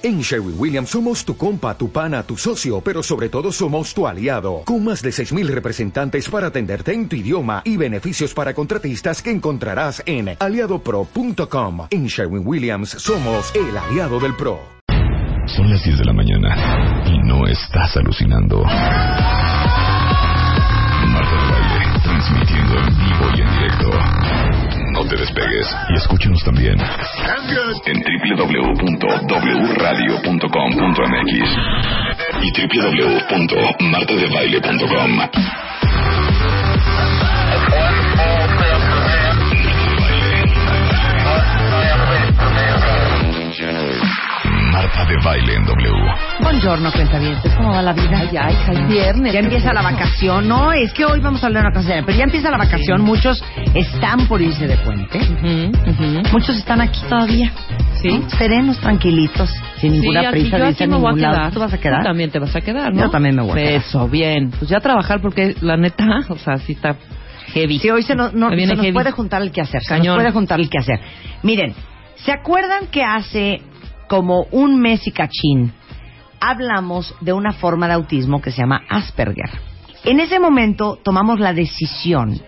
En Sherwin Williams somos tu compa, tu pana, tu socio, pero sobre todo somos tu aliado, con más de 6.000 representantes para atenderte en tu idioma y beneficios para contratistas que encontrarás en aliadopro.com. En Sherwin Williams somos el aliado del PRO. Son las 10 de la mañana y no estás alucinando. Marta de Baile, transmitiendo en vivo te despegues y escúchanos también en www.wradio.com.mx y www.martadebaile.com. Marta de Baile en W. Buongiorno, cuentavientes. ¿Cómo va la vida? Ya, hija, es viernes. Ya empieza la vacación. No, es que hoy vamos a hablar de una cosa, pero ya empieza la vacación. Muchos están por irse de puente. Ujú, ujú. Muchos están aquí todavía. Sí. ¿no? Serenos, tranquilitos, sin ninguna Sí, aquí- prisa. yo aquí me voy a ningún lado. quedar. ¿Tú vas a quedar? Tú también te vas a quedar, ¿no? Yo también me voy a quedar. Eso, bien. Pues ya trabajar porque la neta, o sea, sí está heavy. Sí, hoy se nos, no- viene se nos heavy. puede juntar el que hacer. Se Cañón. nos puede juntar el que hacer. Miren, ¿se acuerdan que hace como un mes y cachín hablamos de una forma de autismo que se llama Asperger? En ese momento tomamos la decisión,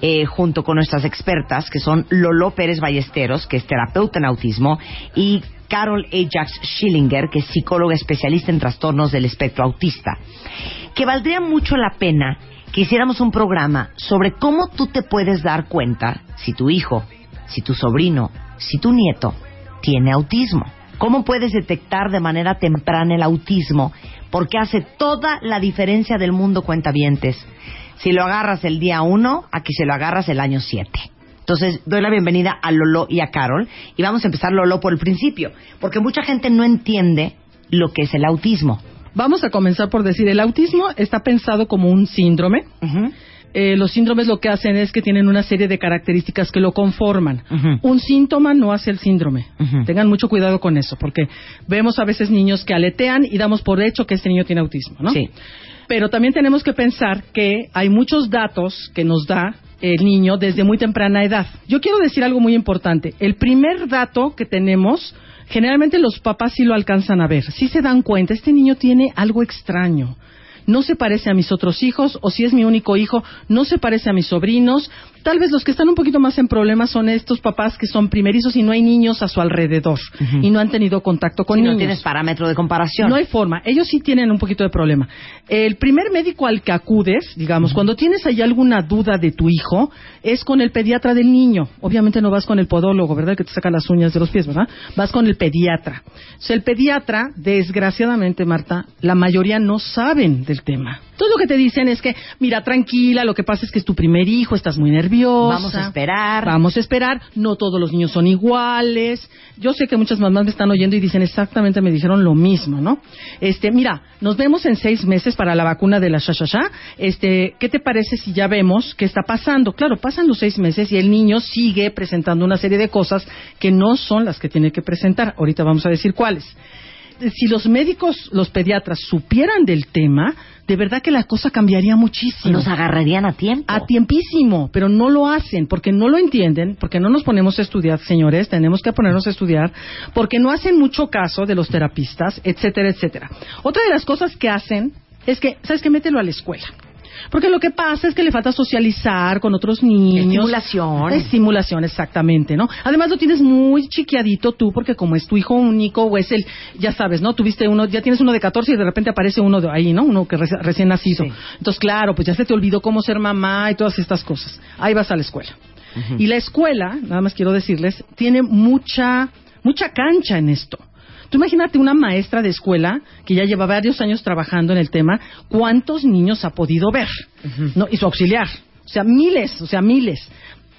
eh, junto con nuestras expertas, que son Lolo Pérez Ballesteros, que es terapeuta en autismo, y Carol Ajax Schillinger, que es psicóloga especialista en trastornos del espectro autista, que valdría mucho la pena que hiciéramos un programa sobre cómo tú te puedes dar cuenta si tu hijo, si tu sobrino, si tu nieto tiene autismo. ¿Cómo puedes detectar de manera temprana el autismo? Porque hace toda la diferencia del mundo cuentavientes. Si lo agarras el día uno, aquí se lo agarras el año siete. Entonces, doy la bienvenida a Lolo y a Carol. Y vamos a empezar, Lolo, por el principio. Porque mucha gente no entiende lo que es el autismo. Vamos a comenzar por decir, el autismo está pensado como un síndrome. Ujú. Eh, los síndromes lo que hacen es que tienen una serie de características que lo conforman. Un síntoma no hace el síndrome. Tengan mucho cuidado con eso, porque vemos a veces niños que aletean y damos por hecho que este niño tiene autismo, ¿no? Sí. Pero también tenemos que pensar que hay muchos datos que nos da el niño desde muy temprana edad. Yo quiero decir algo muy importante. El primer dato que tenemos, generalmente los papás sí lo alcanzan a ver. Sí se dan cuenta, este niño tiene algo extraño. No se parece a mis otros hijos, o si es mi único hijo, no se parece a mis sobrinos. Tal vez los que están un poquito más en problemas son estos papás que son primerizos y no hay niños a su alrededor y no han tenido contacto con Si niños. no tienes parámetro de comparación. No hay forma. Ellos sí tienen un poquito de problema. El primer médico al que acudes, digamos, cuando tienes ahí alguna duda de tu hijo, es con el pediatra del niño. Obviamente no vas con el podólogo, ¿verdad? Que te saca las uñas de los pies, ¿verdad? Vas con el pediatra. O sea, el pediatra, desgraciadamente, Marta, la mayoría no saben del tema. Todo lo que te dicen es que, mira, tranquila, lo que pasa es que es tu primer hijo, estás muy nerviosa. Vamos a esperar. Vamos a esperar. No todos los niños son iguales. Yo sé que muchas mamás me están oyendo y dicen exactamente, me dijeron lo mismo, ¿no? Este, mira, nos vemos en seis meses para la vacuna de la shashasha. Este, ¿qué te parece si ya vemos qué está pasando? Claro, pasan los seis meses y el niño sigue presentando una serie de cosas que no son las que tiene que presentar. Ahorita vamos a decir cuáles. Si los médicos, los pediatras supieran del tema, de verdad que la cosa cambiaría muchísimo Nos agarrarían a tiempo. a tiempísimo, pero no lo hacen porque no lo entienden, porque no nos ponemos a estudiar, señores, tenemos que ponernos a estudiar, porque no hacen mucho caso de los terapistas, etcétera, etcétera. Otra de las cosas que hacen es que, ¿sabes qué? Mételo a la escuela. Porque lo que pasa es que le falta socializar con otros niños. Estimulación. Estimulación, exactamente, ¿no? Además lo tienes muy chiquiadito tú, porque como es tu hijo único, o es el, ya sabes, ¿no? Tuviste uno, ya tienes uno de 14 y de repente aparece uno de ahí, ¿no? Uno que reci- recién nacido. Sí. Entonces, claro, pues ya se te olvidó cómo ser mamá y todas estas cosas. Ahí vas a la escuela. Y la escuela, nada más quiero decirles, tiene mucha, mucha cancha en esto. Tú imagínate una maestra de escuela que ya lleva varios años trabajando en el tema, ¿cuántos niños ha podido ver? ¿No? Y su auxiliar. O sea, miles, o sea, miles.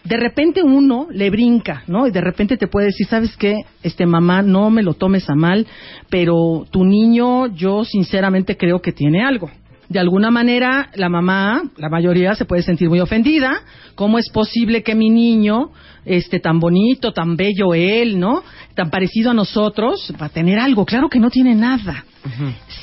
De repente uno le brinca, ¿no? Y de repente te puede decir, ¿sabes qué? Este mamá, no me lo tomes a mal, pero tu niño, yo sinceramente creo que tiene algo. De alguna manera, la mamá, la mayoría, se puede sentir muy ofendida. ¿Cómo es posible que mi niño, este, tan bonito, tan bello él, ¿no? Tan parecido a nosotros, va a tener algo? Claro que no tiene nada.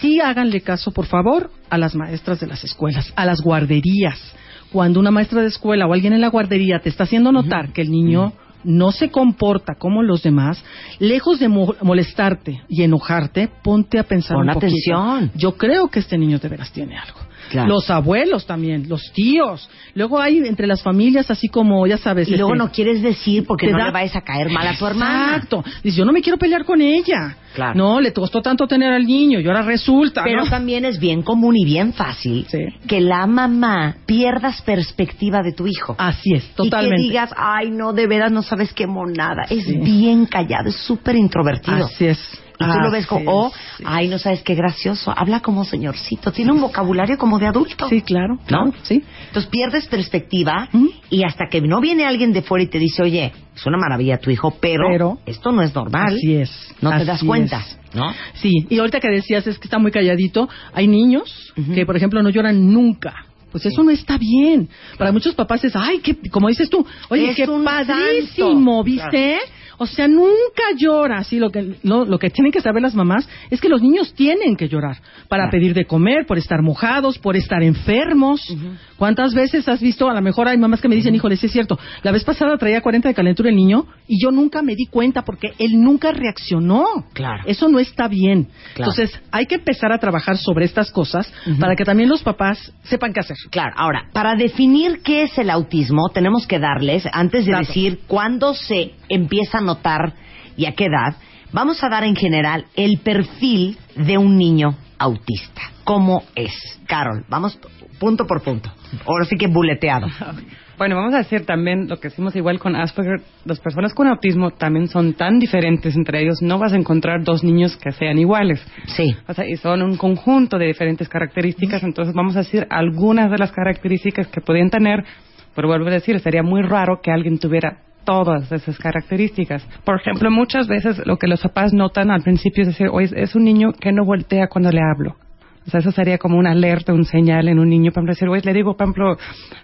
Sí háganle caso, por favor, a las maestras de las escuelas, a las guarderías. Cuando una maestra de escuela o alguien en la guardería te está haciendo notar que el niño no se comporta como los demás, lejos de mo- molestarte y enojarte, ponte a pensar Pon un poquito. atención. Yo creo que este niño de veras tiene algo. Claro. Los abuelos también, los tíos. Luego hay entre las familias así como, ya sabes. Y luego este, no quieres decir porque te no da- le vayas a caer mal a tu hermana. Exacto. Dice, yo no me quiero pelear con ella. Claro. No, le costó tanto tener al niño y ahora resulta. Pero ¿no? también es bien común y bien fácil Sí. que la mamá pierdas perspectiva de tu hijo. Así es, totalmente. Y que digas, ay, no, de veras no sabes qué monada. Es Sí. bien callado, es súper introvertido. Así es. Y tú lo ves Así como, oh, sí. ay, no sabes qué gracioso. Habla como señorcito. Tiene un vocabulario como de adulto. Sí, claro, ¿No? claro, sí. Entonces pierdes perspectiva y hasta que no viene alguien de fuera y te dice, oye, es una maravilla tu hijo, pero, Pero- esto no es normal. Así es. No te das cuenta, es. ¿no? Sí, y ahorita que decías es que está muy calladito, hay niños que, por ejemplo, no lloran nunca. Pues eso no está bien. Para muchos papás es, ay, qué, como dices tú, oye, Es qué padrísimo. ¿viste? O sea, nunca llora. Sí, lo que, lo, lo que tienen que saber las mamás es que los niños tienen que llorar para Claro. pedir de comer, por estar mojados, por estar enfermos. ¿Cuántas veces has visto? A lo mejor hay mamás que me dicen, híjole, sí es cierto. La vez pasada traía 40 de calentura el niño y yo nunca me di cuenta porque él nunca reaccionó. Claro. Eso no está bien. Claro. Entonces, hay que empezar a trabajar sobre estas cosas para que también los papás sepan qué hacer. Claro, ahora, para definir qué es el autismo, tenemos que darles, antes de decir cuándo se empieza a notar y a qué edad, vamos a dar en general el perfil de un niño autista. ¿Cómo es? Carol, vamos punto por punto. Ahora sí que buleteado. Bueno, vamos a decir también lo que hicimos igual con Asperger. Las personas con autismo también son tan diferentes entre ellos. No vas a encontrar dos niños que sean iguales. Sí. O sea, y son un conjunto de diferentes características. Entonces vamos a decir algunas de las características que podían tener. Pero vuelvo a decir, sería muy raro que alguien tuviera todas esas características. Por ejemplo, muchas veces lo que los papás notan al principio es decir, oye, es un niño que no voltea cuando le hablo. O sea, eso sería como una alerta, un señal en un niño. Por ejemplo, decir, oye, le digo, por ejemplo,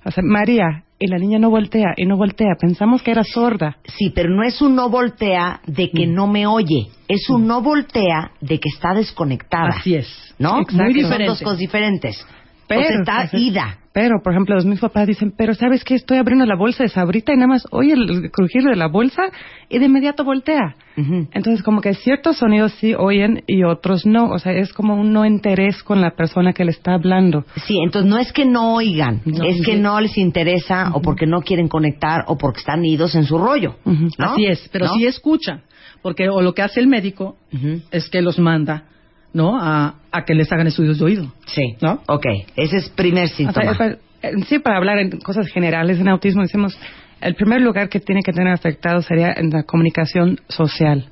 o sea, María, y la niña no voltea, y no voltea. Pensamos que era sorda. Sí, pero no es un no voltea de que Mm. no me oye, es un no voltea de que está desconectada. Así es. ¿No? Exacto. Son Muy dos diferente. cosas diferentes. Pero, o sea, está ida. Pero, por ejemplo, los mismos papás dicen, pero ¿sabes qué? Estoy abriendo la bolsa de sabrita y nada más oye el crujir de la bolsa y de inmediato voltea. Entonces, como que ciertos sonidos sí oyen y otros no. O sea, es como un no interés con la persona que le está hablando. Sí, entonces no es que no oigan, No, es que no les interesa o porque no quieren conectar o porque están idos en su rollo. Así es, pero ¿No? sí escuchan. Porque o lo que hace el médico es que los manda, ¿no? A, a que les hagan estudios de oído. Sí. ¿No? Ok, ese es primer O sea, síntoma. en sí, para hablar en cosas generales en autismo, decimos, el primer lugar que tiene que tener afectado sería en la comunicación social.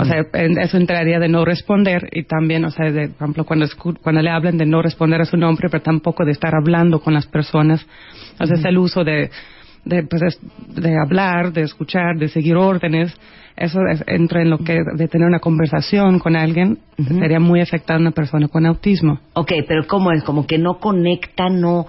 O sea, en- eso entraría de no responder y también, o sea, de, por ejemplo, cuando, cuando le hablan de no responder a su nombre, pero tampoco de estar hablando con las personas. O sea, es el uso de, de, pues, es- de hablar, de escuchar, de seguir órdenes. Eso es- entra en lo que de tener una conversación con alguien. Sería muy afectada a una persona con autismo. Ok, pero ¿cómo es? Como que no conectan, no,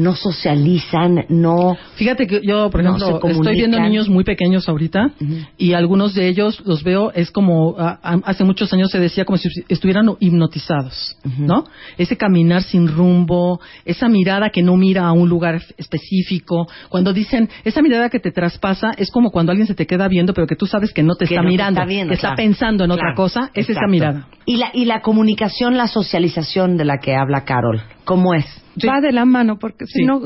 no socializan, no... Fíjate que yo, por ejemplo, estoy viendo niños muy pequeños ahorita y algunos de ellos los veo, es como, hace muchos años se decía como si estuvieran hipnotizados. ¿no? Ese caminar sin rumbo, esa mirada que no mira a un lugar específico. Cuando dicen, esa mirada que te traspasa es como cuando alguien se te queda viendo, pero que tú sabes que no te que está no te mirando, está viendo, que está pensando en otra cosa, es esa mirada. Y la, y la comunicación, la socialización de la que habla Carol, ¿cómo es? Sí. Va de la mano, porque si no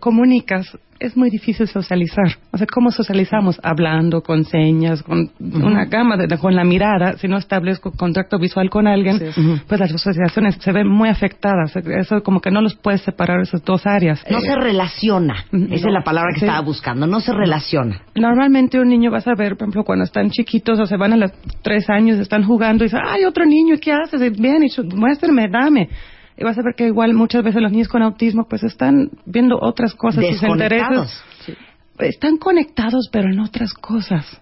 comunicas, es muy difícil socializar. O sea, ¿cómo socializamos? Hablando, con señas, con una gama, de, con la mirada. Si no establezco contacto visual con alguien, Sí. Pues las socializaciones se ven muy afectadas. Eso como que no los puedes separar esas dos áreas. No Eh, se relaciona. Ujú. Esa es la palabra que Sí. estaba buscando. No se relaciona. Normalmente un niño vas a ver, por ejemplo, cuando están chiquitos o se van a los tres años, están jugando y dicen, ay, otro niño, ¿qué haces? Y Ven, y chu- muéstrame, dame. Y vas a ver que igual muchas veces los niños con autismo pues están viendo otras cosas, sus intereses. Están conectados, pero en otras cosas.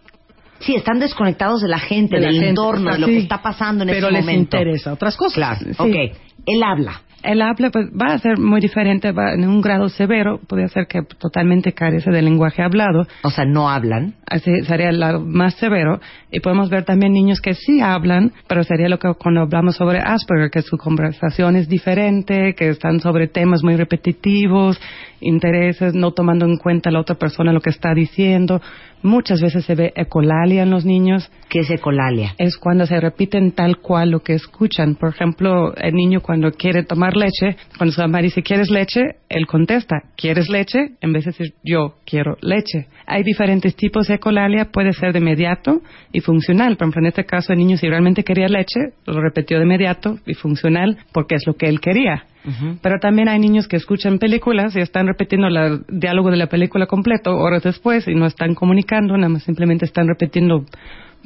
Sí, están desconectados de la gente, De la del gente, entorno, de lo sí. que está pasando en Pero ese les momento. interesa otras cosas. Claro, Sí. ok. Él habla. El habla pues, va a ser muy diferente, va en un grado severo, puede ser que totalmente carece del lenguaje hablado. O sea, no hablan. Así sería lo más severo. Y podemos ver también niños que sí hablan, pero sería lo que cuando hablamos sobre Asperger, que su conversación es diferente, que están sobre temas muy repetitivos, intereses, no tomando en cuenta la otra persona lo que está diciendo. Muchas veces se ve ecolalia en los niños. ¿Qué es ecolalia? Es cuando se repiten tal cual lo que escuchan. Por ejemplo, el niño cuando quiere tomar leche, cuando su mamá dice ¿quieres leche? Él contesta ¿quieres leche? En vez de decir yo quiero leche. Hay diferentes tipos de ecolalia, puede ser de inmediato y funcional. Por ejemplo, en este caso el niño si realmente quería leche, lo repitió de inmediato y funcional porque es lo que él quería. Pero también hay niños que escuchan películas y están repitiendo el diálogo de la película completo horas después y no están comunicando, nada más simplemente están repitiendo,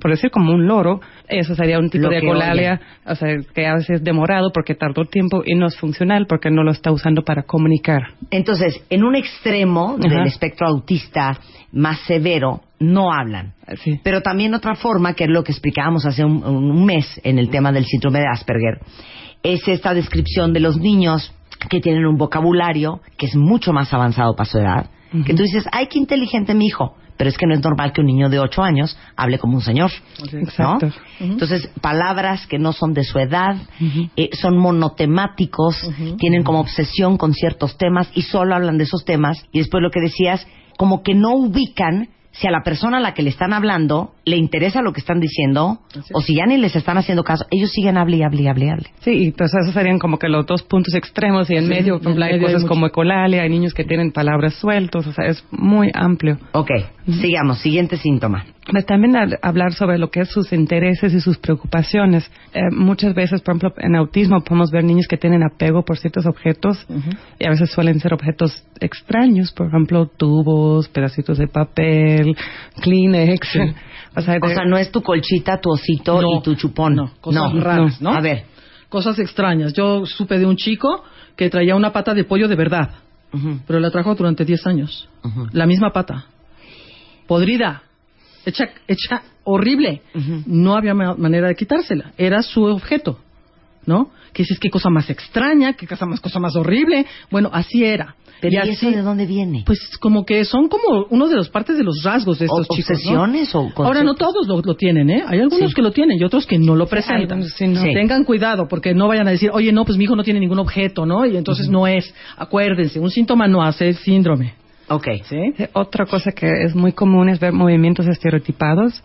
por decir como un loro. Eso sería un tipo Lo de que ecolalia, o sea, que a veces es demorado porque tardó tiempo y no es funcional porque no lo está usando para comunicar. Entonces, en un extremo del Ajá. espectro autista más severo, no hablan. Sí. Pero también otra forma, que es lo que explicábamos hace un, un mes en el tema del síndrome de Asperger, es esta descripción de los niños que tienen un vocabulario que es mucho más avanzado para su edad. Que tú dices, ay, qué inteligente mi hijo. Pero es que no es normal que un niño de 8 años hable como un señor. ¿no? Entonces, palabras que no son de su edad, eh, son monotemáticos, tienen como obsesión con ciertos temas y solo hablan de esos temas. Y después lo que decías, como que no ubican si a la persona a la que le están hablando le interesa lo que están diciendo o si ya ni les están haciendo caso, ellos siguen hable y hable y hable y hable. Sí, y pues esos serían como que los dos puntos extremos y en medio, por ejemplo, en hay medio hay cosas como ecolalia, hay niños que tienen palabras sueltos, o sea, es muy amplio. Ok, sigamos. Siguiente síntoma. Pues también al- hablar sobre lo que es sus intereses y sus preocupaciones. Eh, muchas veces, por ejemplo, en autismo podemos ver niños que tienen apego por ciertos objetos y a veces suelen ser objetos extraños, por ejemplo, tubos, pedacitos de papel, Kleenex. O sea, O de- sea, no es tu colchita, tu osito No, y tu chupón. no, cosas raras, ¿no? A ver. Cosas extrañas. Yo supe de un chico que traía una pata de pollo de verdad, pero la trajo durante 10 años. La misma pata. Podrida. Hecha, hecha horrible. No había ma- manera de quitársela. Era su objeto. ¿No? Que dices, qué cosa más extraña, qué cosa más, cosa más horrible. Bueno, así era. Pero ¿y, así, eso de dónde viene? Pues como que son como uno de los partes de los rasgos de estos ¿O- chicos. ¿no? obsesiones o Ahora no conceptos? todos lo, lo tienen, ¿eh? Hay algunos Sí. que lo tienen y otros que no lo presentan. algunos sí, no. Sí. Tengan cuidado porque no vayan a decir, oye, no, pues mi hijo no tiene ningún objeto, ¿no? Y entonces no es. Acuérdense, un síntoma no hace síndrome. Ok. ¿Sí? Sí, Otra cosa que es muy común es ver movimientos estereotipados.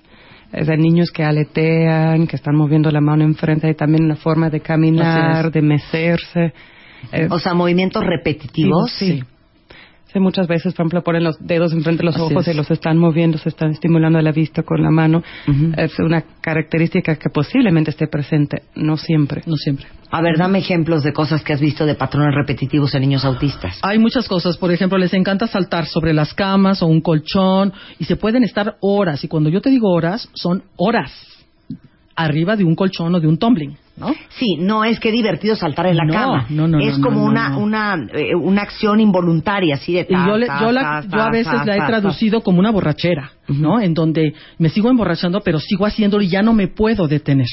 Es de niños que aletean, que están moviendo la mano enfrente, y también la forma de caminar, de mecerse. Eh, O sea, movimientos repetitivos. sí. Sí, muchas veces, por ejemplo, ponen los dedos enfrente de los Así ojos es. y los están moviendo, se están estimulando la vista con la mano. Es una característica que posiblemente esté presente, no siempre. No siempre. A ver, dame ejemplos de cosas que has visto de patrones repetitivos en niños autistas. Hay muchas cosas, por ejemplo, les encanta saltar sobre las camas o un colchón y se pueden estar horas. Y cuando yo te digo horas, son horas arriba de un colchón o de un tumbling, ¿no? Sí, no es que divertido saltar en la No, cama. no, no, es como una, una, eh, una acción involuntaria, así de Y ta, yo, le- ta, yo, la- ta, yo a veces la he traducido como una borrachera, ¿no? En donde me sigo emborrachando, pero sigo haciéndolo y ya no me puedo detener.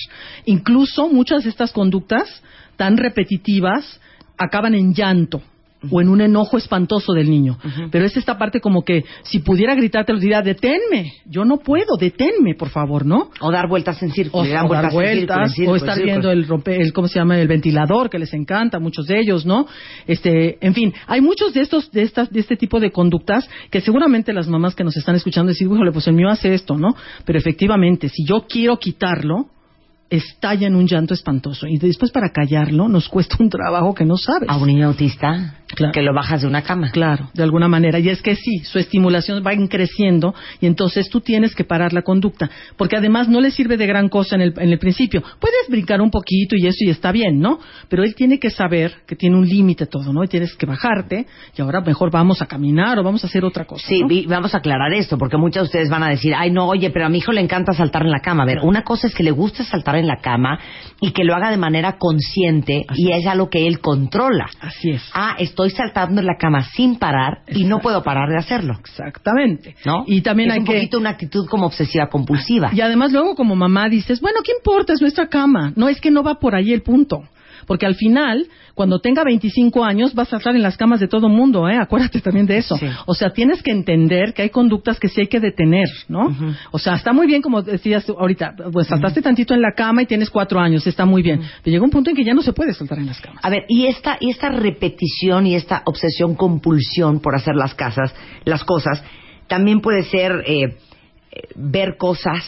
Incluso muchas de estas conductas tan repetitivas acaban en llanto o en un enojo espantoso del niño. Pero es esta parte como que si pudiera gritarte, les diría, deténme. Yo no puedo, deténme, por favor, ¿no? O dar vueltas en círculo. O, dar vueltas en círculo, en vueltas, círculo, o estar viendo el rompe, el cómo se llama el ventilador que les encanta a muchos de ellos, ¿no? Este, en fin, hay muchos de estos de estas de este tipo de conductas que seguramente las mamás que nos están escuchando decir, "Híjole, pues el mío hace esto", ¿no? Pero efectivamente, si yo quiero quitarlo, estalla en un llanto espantoso y después para callarlo nos cuesta un trabajo que no sabes. A un niño autista Claro. que lo bajas de una cama. Claro, de alguna manera. Y es que sí, su estimulación va creciendo y entonces tú tienes que parar la conducta. Porque además no le sirve de gran cosa en el, en el principio. Puedes brincar un poquito y eso y está bien, ¿no? Pero él tiene que saber que tiene un límite todo, ¿no? Y tienes que bajarte y ahora mejor vamos a caminar o vamos a hacer otra cosa. Sí, ¿no? vi- vamos a aclarar esto, porque muchos de ustedes van a decir, ay, no, oye, pero a mi hijo le encanta saltar en la cama. A ver, una cosa es que le guste saltar en la cama y que lo haga de manera consciente Así y es algo que él controla. Así es. Ah, estoy saltando en la cama sin parar y no puedo parar de hacerlo. Exactamente. ¿No? Y también es hay un que... poquito una actitud como obsesiva compulsiva. Y además luego como mamá dices, bueno, ¿qué importa? Es nuestra cama. No, es que no va por ahí el punto. Porque al final, cuando tenga 25 años, vas a estar en las camas de todo mundo, ¿eh? Acuérdate también de eso. Sí. O sea, tienes que entender que hay conductas que sí hay que detener, ¿no? O sea, está muy bien, como decías tú ahorita, pues saltaste tantito en la cama y tienes cuatro años, está muy bien. Pero llega un punto en que ya no se puede saltar en las camas. A ver, y esta, y esta repetición y esta obsesión, compulsión por hacer las casas, las cosas, también puede ser eh, eh, ver cosas,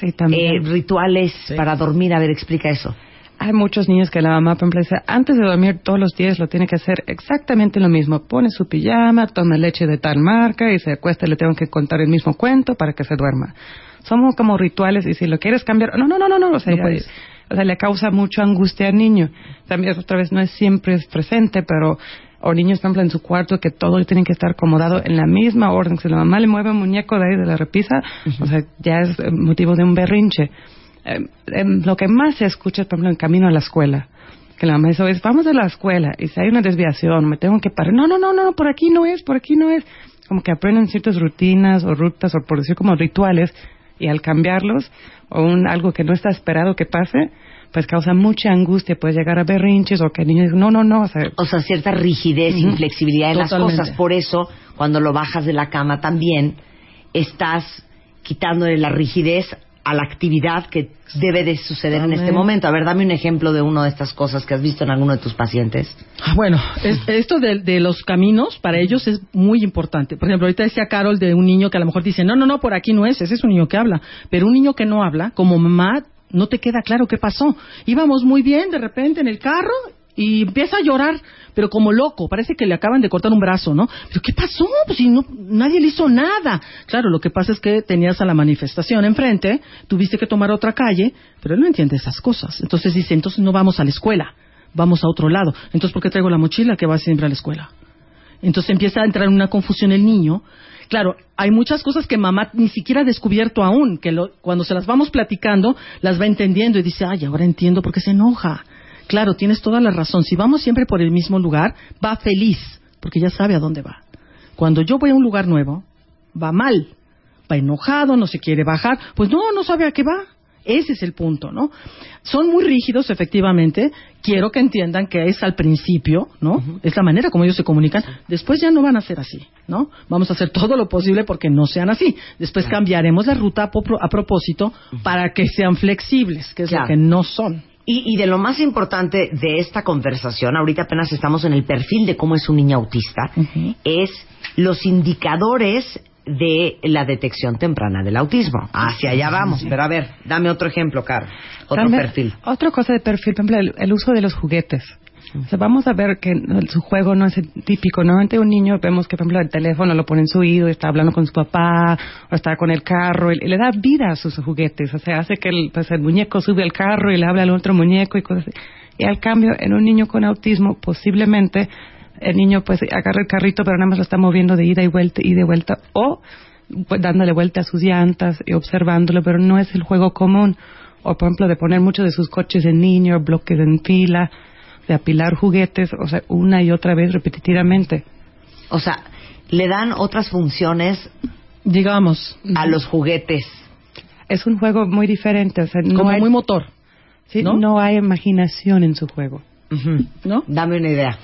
Sí, eh, rituales para dormir. A ver, explica eso. Hay muchos niños que la mamá, por ejemplo, dice, antes de dormir todos los días lo tiene que hacer exactamente lo mismo. Pone su pijama, toma leche de tal marca y se acuesta y le tengo que contar el mismo cuento para que se duerma. Somos como rituales y si lo quieres cambiar, no, no, no, no, no, o sea, No puedes. o sea, le causa mucha angustia al niño. También otra vez no es siempre es presente, pero o niños, por ejemplo, en su cuarto que todo tiene que estar acomodado en la misma orden. Si la mamá le mueve un muñeco de ahí de la repisa, o sea, ya es motivo de un berrinche. Eh, em, lo que más se escucha, por ejemplo, en camino a la escuela, que la mamá dice, "Oye, vamos a la escuela y si hay una desviación, me tengo que parar. No, no, no, no, por aquí no es, por aquí no es. Como que aprenden ciertas rutinas o rutas o por decir como rituales y al cambiarlos o un, algo que no está esperado que pase, pues causa mucha angustia, puede llegar a berrinches o que el niño dice, no, no, no, o sea, O sea, cierta rigidez, Ujú. inflexibilidad en las cosas. Por eso, cuando lo bajas de la cama también, estás quitándole la rigidez a la actividad que debe de suceder en este momento. A ver, dame un ejemplo de una de estas cosas que has visto en alguno de tus pacientes. Ah, Bueno, es- esto de, de los caminos para ellos es muy importante. Por ejemplo, ahorita decía Carol de un niño que a lo mejor dice, no, no, no, por aquí no es, ese es un niño que habla. Pero un niño que no habla, como mamá, no te queda claro qué pasó. Íbamos muy bien de repente en el carro y empieza a llorar, pero como loco, parece que le acaban de cortar un brazo, ¿no? Pero ¿qué pasó? Pues si no, nadie le hizo nada. Claro, lo que pasa es que tenías a la manifestación enfrente, tuviste que tomar otra calle, pero él no entiende esas cosas. Entonces dice, entonces no vamos a la escuela, vamos a otro lado. Entonces, ¿por qué traigo la mochila que va siempre a la escuela? Entonces empieza a entrar en una confusión el niño. Claro, hay muchas cosas que mamá ni siquiera ha descubierto aún, que lo- cuando se las vamos platicando, las va entendiendo y dice, ay, ahora entiendo por qué se enoja. Claro, tienes toda la razón. Si vamos siempre por el mismo lugar, va feliz, porque ya sabe a dónde va. Cuando yo voy a un lugar nuevo, va mal, va enojado, no se quiere bajar, pues no, no sabe a qué va. Ese es el punto, ¿no? Son muy rígidos, efectivamente. Quiero que entiendan que es al principio, ¿no? Es la manera como ellos se comunican. Después ya no van a ser así, ¿no? Vamos a hacer todo lo posible porque no sean así. Después cambiaremos la ruta a, propósito para que sean flexibles, que es Claro. lo que no son. Y, y de lo más importante de esta conversación, ahorita apenas estamos en el perfil de cómo es un niño autista, es los indicadores de la detección temprana del autismo. Hacia allá vamos. Pero a ver, dame otro ejemplo, Caro. Otro perfil. Otra cosa de perfil, por ejemplo, el, el uso de los juguetes. O sea, vamos a ver que su juego no es el típico. Normalmente un niño vemos que, por ejemplo, el teléfono lo pone en su oído y está hablando con su papá o está con el carro y, y le da vida a sus juguetes. O sea, hace que el, pues, el muñeco sube al carro y le habla al otro muñeco y cosas así. Y al cambio, en un niño con autismo, posiblemente el niño pues agarra el carrito pero nada más lo está moviendo de ida y vuelta y de vuelta o pues, dándole vuelta a sus llantas y observándolo, pero no es el juego común. O, por ejemplo, de poner muchos de sus coches en niño, bloques en fila, de apilar juguetes, o sea, una y otra vez repetitivamente. O sea, le dan otras funciones Digamos, a los juguetes. Es un juego muy diferente, o sea, no, como hay, muy motor, sí, ¿no? no hay imaginación en su juego. ¿no? Dame una idea.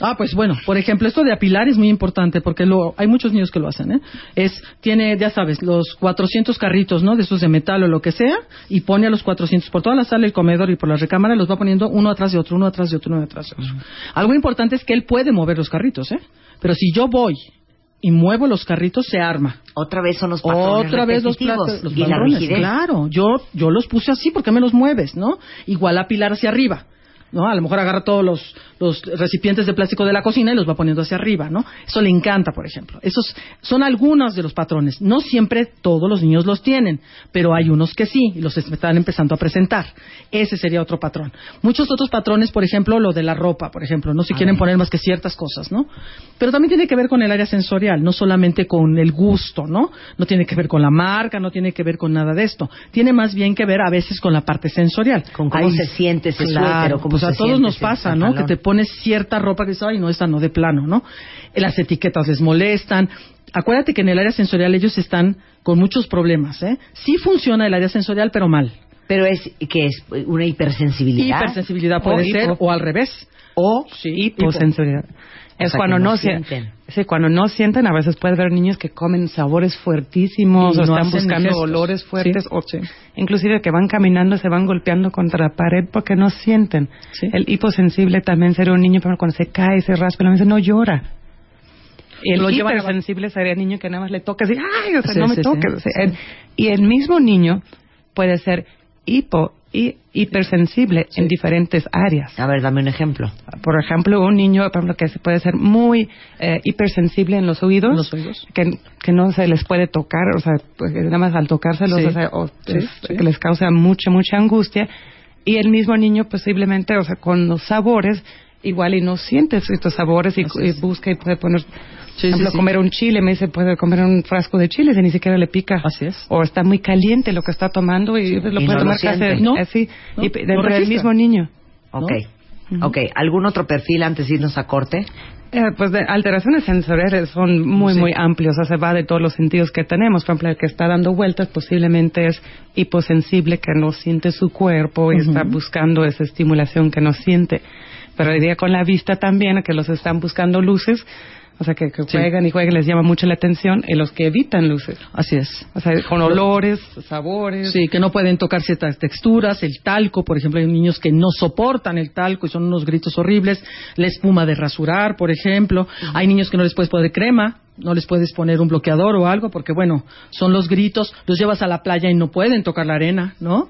Ah, pues bueno, por ejemplo, esto de apilar es muy importante porque lo, hay muchos niños que lo hacen, ¿eh? Es, tiene, ya sabes, los 400 carritos, ¿no? De esos de metal o lo que sea, y pone a los 400 por toda la sala, el comedor y por la recámara, los va poniendo uno atrás de otro, uno atrás de otro, uno atrás de otro. Algo importante es que él puede mover los carritos, ¿eh? Pero si yo voy y muevo los carritos, se arma. Otra vez son los patrones Otra vez los, platos, los y la patrones, rigidez. Claro, yo, yo los puse así porque me los mueves, ¿no? Igual apilar hacia arriba. ¿No? A lo mejor agarra todos los, los recipientes de plástico de la cocina y los va poniendo hacia arriba, ¿no? Eso le encanta, por ejemplo. Esos son algunos de los patrones. No siempre todos los niños los tienen, pero hay unos que sí y los están empezando a presentar. Ese sería otro patrón. Muchos otros patrones, por ejemplo, lo de la ropa, por ejemplo, no si quieren poner más que ciertas cosas, ¿no? Pero también tiene que ver con el área sensorial, no solamente con el gusto, ¿no? No tiene que ver con la marca, no tiene que ver con nada de esto. Tiene más bien que ver a veces con la parte sensorial. Con cómo se siente ese suéter o cómo pues a se todos nos pasa, ¿no? Que te pones cierta ropa que dices, ay, no, esta no, de plano, ¿no? Las etiquetas les molestan. Acuérdate que en el área sensorial ellos están con muchos problemas, ¿eh? Sí funciona el área sensorial, pero mal. Pero es que es una hipersensibilidad. Hipersensibilidad puede O ser, hipo- o al revés. o Sí, hiposensibilidad. Es sea, cuando no no, sien- sienten. sí, cuando no sienten, a veces puede haber niños que comen sabores fuertísimos Y o no están buscando gestos. olores fuertes Sí, o sí. inclusive que van caminando se van golpeando contra la pared porque no sienten. El hiposensible también sería un niño pero cuando se cae, se raspa, no, no llora. Y el Lo hipersensible sería el niño que nada más le toca así, ay, o sea, no me toques. o sea, sí. el- y el mismo niño puede ser hipo y hipersensible en diferentes áreas. A ver, dame un ejemplo. Por ejemplo, un niño por ejemplo, que se puede ser muy eh, hipersensible en los oídos, En los oídos. Que, que no se les puede tocar, o sea, pues, nada más al tocárselos, Sí. o sea, o, Sí, es- sí. que les causa mucha, mucha angustia. Y el mismo niño posiblemente, o sea, con los sabores, igual y no siente estos sabores y, y busca y puede poner, Sí, por sí, ejemplo, sí. comer un chile, me dice, puede comer un frasco de chiles y ni siquiera le pica. Así es. O está muy caliente lo que está tomando y lo Y no puede lo tomar casi. No, así, no, y dentro del mismo niño. Ok. Ok. ¿Algún otro perfil antes de irnos a corte? Eh, pues de alteraciones sensoriales son muy, Sí. muy amplios, o sea, va de todos los sentidos que tenemos. Por ejemplo, el que está dando vueltas posiblemente es hiposensible, que no siente su cuerpo y está buscando esa estimulación que no siente. Pero diría con la vista también, que los están buscando luces, o sea, que, que Sí. juegan y juegan, les llama mucho la atención, y los que evitan luces. Así es. O sea, con olores, sabores. Sí, que no pueden tocar ciertas texturas, el talco, por ejemplo, hay niños que no soportan el talco y son unos gritos horribles, la espuma de rasurar, por ejemplo, hay niños que no les puedes poner crema, no les puedes poner un bloqueador o algo, porque bueno, son los gritos, los llevas a la playa y no pueden tocar la arena, ¿no?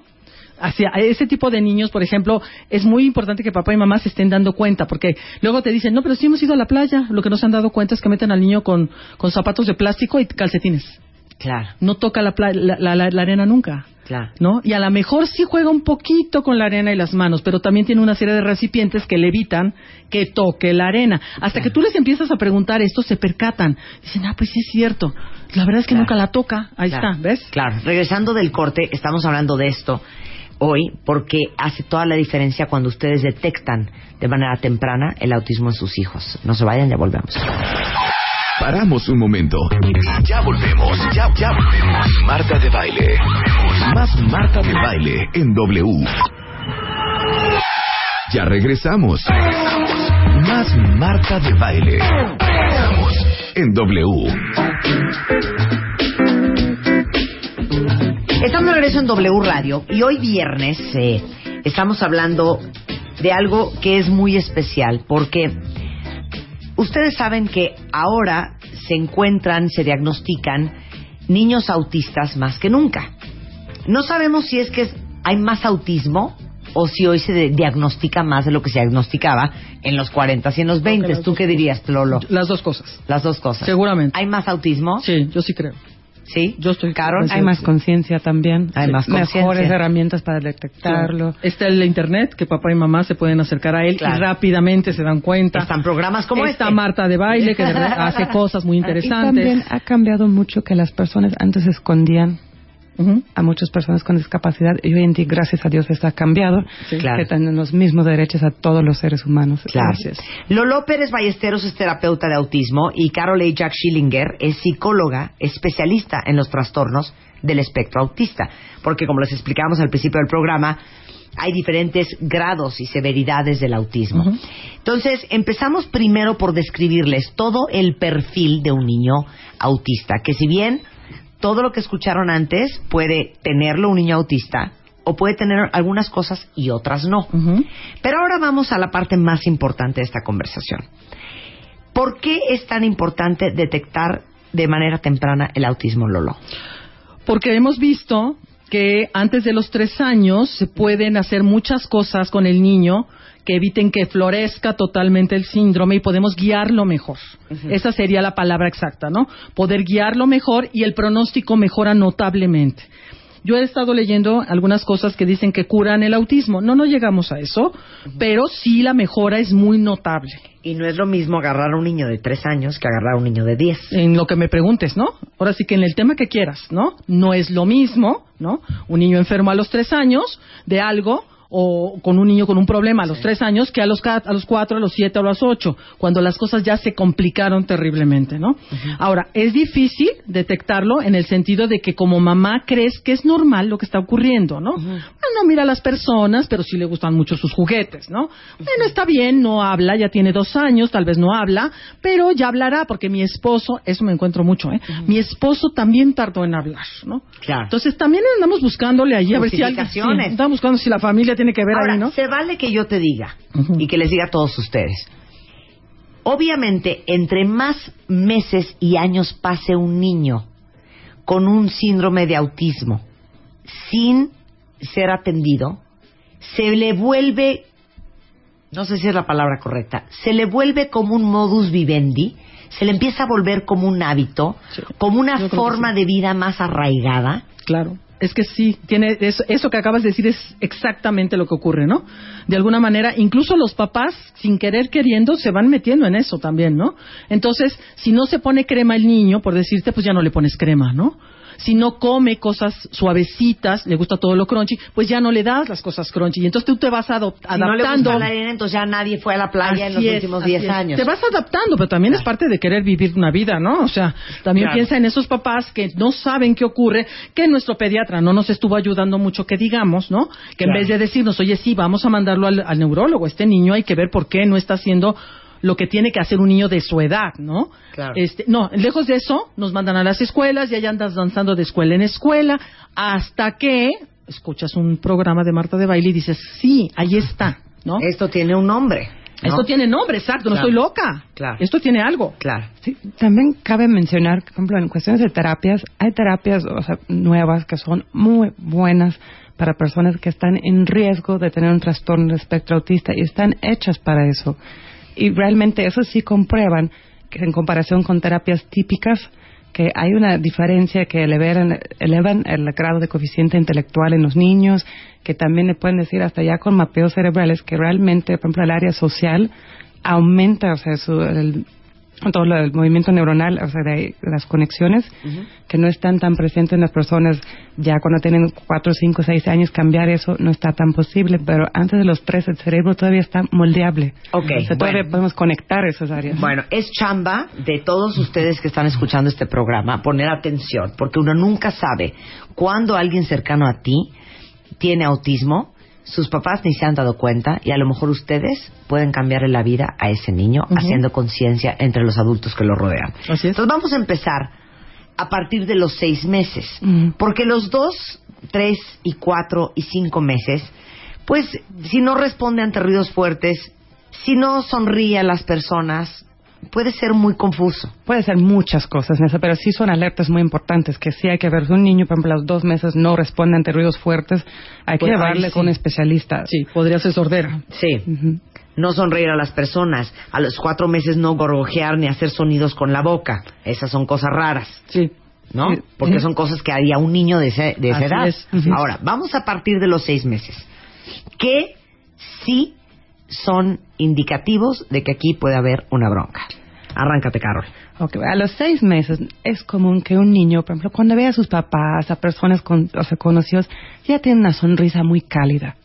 Hacia ese tipo de niños, por ejemplo, es muy importante que papá y mamá se estén dando cuenta, porque luego te dicen, no, pero sí hemos ido a la playa. Lo que no se han dado cuenta es que meten al niño con, con zapatos de plástico y calcetines. Claro, No toca la, la- la- arena nunca. claro. ¿no? Y a lo mejor sí juega un poquito con la arena y las manos, pero también tiene una serie de recipientes que le evitan que toque la arena. Hasta que tú les empiezas a preguntar esto, se percatan. Dicen, ah, pues sí es cierto. La verdad es que Claro. nunca la toca. Ahí Claro. está, ¿ves? Claro. Regresando del corte, estamos hablando de esto hoy porque hace toda la diferencia cuando ustedes detectan de manera temprana el autismo en sus hijos. No se vayan, ya volvemos. Paramos un momento. Ya volvemos, ya, volvemos. Marta de baile. Más Marta de baile en W. Ya regresamos. Más Marta de baile. Regresamos en W. Estamos de regreso en W Radio y hoy viernes eh, estamos hablando de algo que es muy especial porque ustedes saben que ahora se encuentran, se diagnostican niños autistas más que nunca. No sabemos si es que hay más autismo o si hoy se diagnostica más de lo que se diagnosticaba en los 40 y en los 20. ¿Tú qué dirías, Lolo? Las dos cosas. Las dos cosas. Seguramente. ¿Hay más autismo? Sí, yo sí creo. ¿Sí? Yo estoy Carol. Hay más conciencia también. Hay más Mejores conciencia. herramientas para detectarlo. Está el internet, que papá y mamá se pueden acercar a él Claro. y rápidamente se dan cuenta. Están programas como Está este. Marta de baile, que de hace cosas muy Y interesantes. también ha cambiado mucho que las personas antes escondían A muchas personas con discapacidad y hoy en día, gracias a Dios, está cambiado. Sí. Claro. Que tienen los mismos derechos a todos los seres humanos. Claro. Gracias. Lolo Pérez Ballesteros es terapeuta de autismo y Carol A. Jack Schillinger es psicóloga especialista en los trastornos del espectro autista. Porque como les explicamos al principio del programa, hay diferentes grados y severidades del autismo. Entonces, empezamos primero por describirles todo el perfil de un niño autista, que si bien todo lo que escucharon antes puede tenerlo un niño autista o puede tener algunas cosas y otras no. Pero ahora vamos a la parte más importante de esta conversación. ¿Por qué es tan importante detectar de manera temprana el autismo, Lolo? Porque hemos visto que antes de los tres años se pueden hacer muchas cosas con el niño que eviten que florezca totalmente el síndrome y podemos guiarlo mejor. Esa sería la palabra exacta, ¿no? Poder guiarlo mejor y el pronóstico mejora notablemente. Yo he estado leyendo algunas cosas que dicen que curan el autismo. No, no llegamos a eso, pero sí la mejora es muy notable. Y no es lo mismo agarrar a un niño de tres años que agarrar a un niño de diez. en lo que me preguntes, ¿no? Ahora sí que en el tema que quieras, ¿no? No es lo mismo, ¿no? Un niño enfermo a los tres años de algo o con un niño con un problema a los tres años que a los, a los cuatro, a los siete o a los ocho, cuando las cosas ya se complicaron terriblemente, ¿no? Ahora, es difícil detectarlo en el sentido de que como mamá crees que es normal lo que está ocurriendo, ¿no? Bueno, mira a las personas, pero sí le gustan mucho sus juguetes, ¿no? Bueno, está bien, no habla, ya tiene dos años, tal vez no habla, pero ya hablará, porque mi esposo, eso me encuentro mucho, ¿eh? Mi esposo también tardó en hablar, ¿no? Claro. Entonces también andamos buscándole allí a ver si alguien... sí, estamos buscando si la familia tiene que ver Ahora, ahí, ¿no? se vale que yo te diga y que les diga a todos ustedes. Obviamente, entre más meses y años pase un niño con un síndrome de autismo sin ser atendido, se le vuelve, no sé si es la palabra correcta, se le vuelve como un modus vivendi, se le empieza a volver como un hábito, Sí. como una forma sí. de vida más arraigada. Claro. Es que sí, tiene eso, eso que acabas de decir es exactamente lo que ocurre, ¿no? De alguna manera, incluso los papás, sin querer queriendo, se van metiendo en eso también, ¿no? Entonces, si no se pone crema el niño, por decirte, pues ya no le pones crema, ¿no? Si no come cosas suavecitas, le gusta todo lo crunchy, pues ya no le das las cosas crunchy. Y entonces tú te vas adop- Si no le adaptando. gusta la arena, entonces ya nadie fue a la playa en los es, últimos así 10 es. años. Te vas adaptando, pero también es parte de querer vivir una vida, ¿no? O sea, también Claro. piensa en esos papás que no saben qué ocurre, que nuestro pediatra no nos estuvo ayudando mucho, que digamos, ¿no? Que en vez de decirnos, oye, sí, vamos a mandarlo al, al neurólogo, este niño hay que ver por qué no está haciendo lo que tiene que hacer un niño de su edad, ¿no? Claro. Este, no, lejos de eso, nos mandan a las escuelas y allá andas danzando de escuela en escuela, hasta que escuchas un programa de Marta de baile y dices, sí, ahí está, ¿no? Esto tiene un nombre. ¿no? Esto tiene nombre, exacto, no estoy loca. Claro. Esto tiene algo. Claro. Sí, también cabe mencionar, por ejemplo, en cuestiones de terapias, hay terapias o sea, nuevas que son muy buenas para personas que están en riesgo de tener un trastorno de espectro autista y están hechas para eso. Y realmente eso sí comprueban que en comparación con terapias típicas, que hay una diferencia que elevan, elevan el grado de coeficiente intelectual en los niños, que también le pueden decir hasta ya con mapeos cerebrales que realmente, por ejemplo, el área social aumenta, o sea, su, el, todo lo- el movimiento neuronal, o sea, de las conexiones, que no están tan presentes en las personas ya cuando tienen 4, 5, 6 años, cambiar eso no está tan posible, pero antes de los 3 el cerebro todavía está moldeable. Ok, O sea, todavía bueno. podemos conectar esas áreas. Bueno, es chamba de todos ustedes que están escuchando este programa poner atención, porque uno nunca sabe cuándo alguien cercano a ti tiene autismo, sus papás ni se han dado cuenta y a lo mejor ustedes pueden cambiarle la vida a ese niño haciendo conciencia entre los adultos que lo rodean. Así es. Entonces vamos a empezar a partir de los seis meses, porque los dos, tres y cuatro y cinco meses, pues si no responde ante ruidos fuertes, si no sonríe a las personas, puede ser muy confuso. Puede ser muchas cosas, Nessa, pero sí son alertas muy importantes, que sí hay que ver si un niño, por ejemplo, a los dos meses no responde ante ruidos fuertes, hay que Pues llevarle sí. con un especialista. Sí, podría ser sordera. Sí. No sonreír a las personas, a los cuatro meses no gorgojear ni hacer sonidos con la boca. Esas son cosas raras. Sí. ¿no? Sí. Porque son cosas que haría un niño de, ese- de esa Así edad. es, así es. Ahora, vamos a partir de los seis meses. ¿Qué sí son indicativos de que aquí puede haber una bronca? Arráncate, Carol. Ok, a los seis meses es común que un niño, por ejemplo, cuando ve a sus papás, a personas con, o sea, conocidos, ya tiene una sonrisa muy cálida.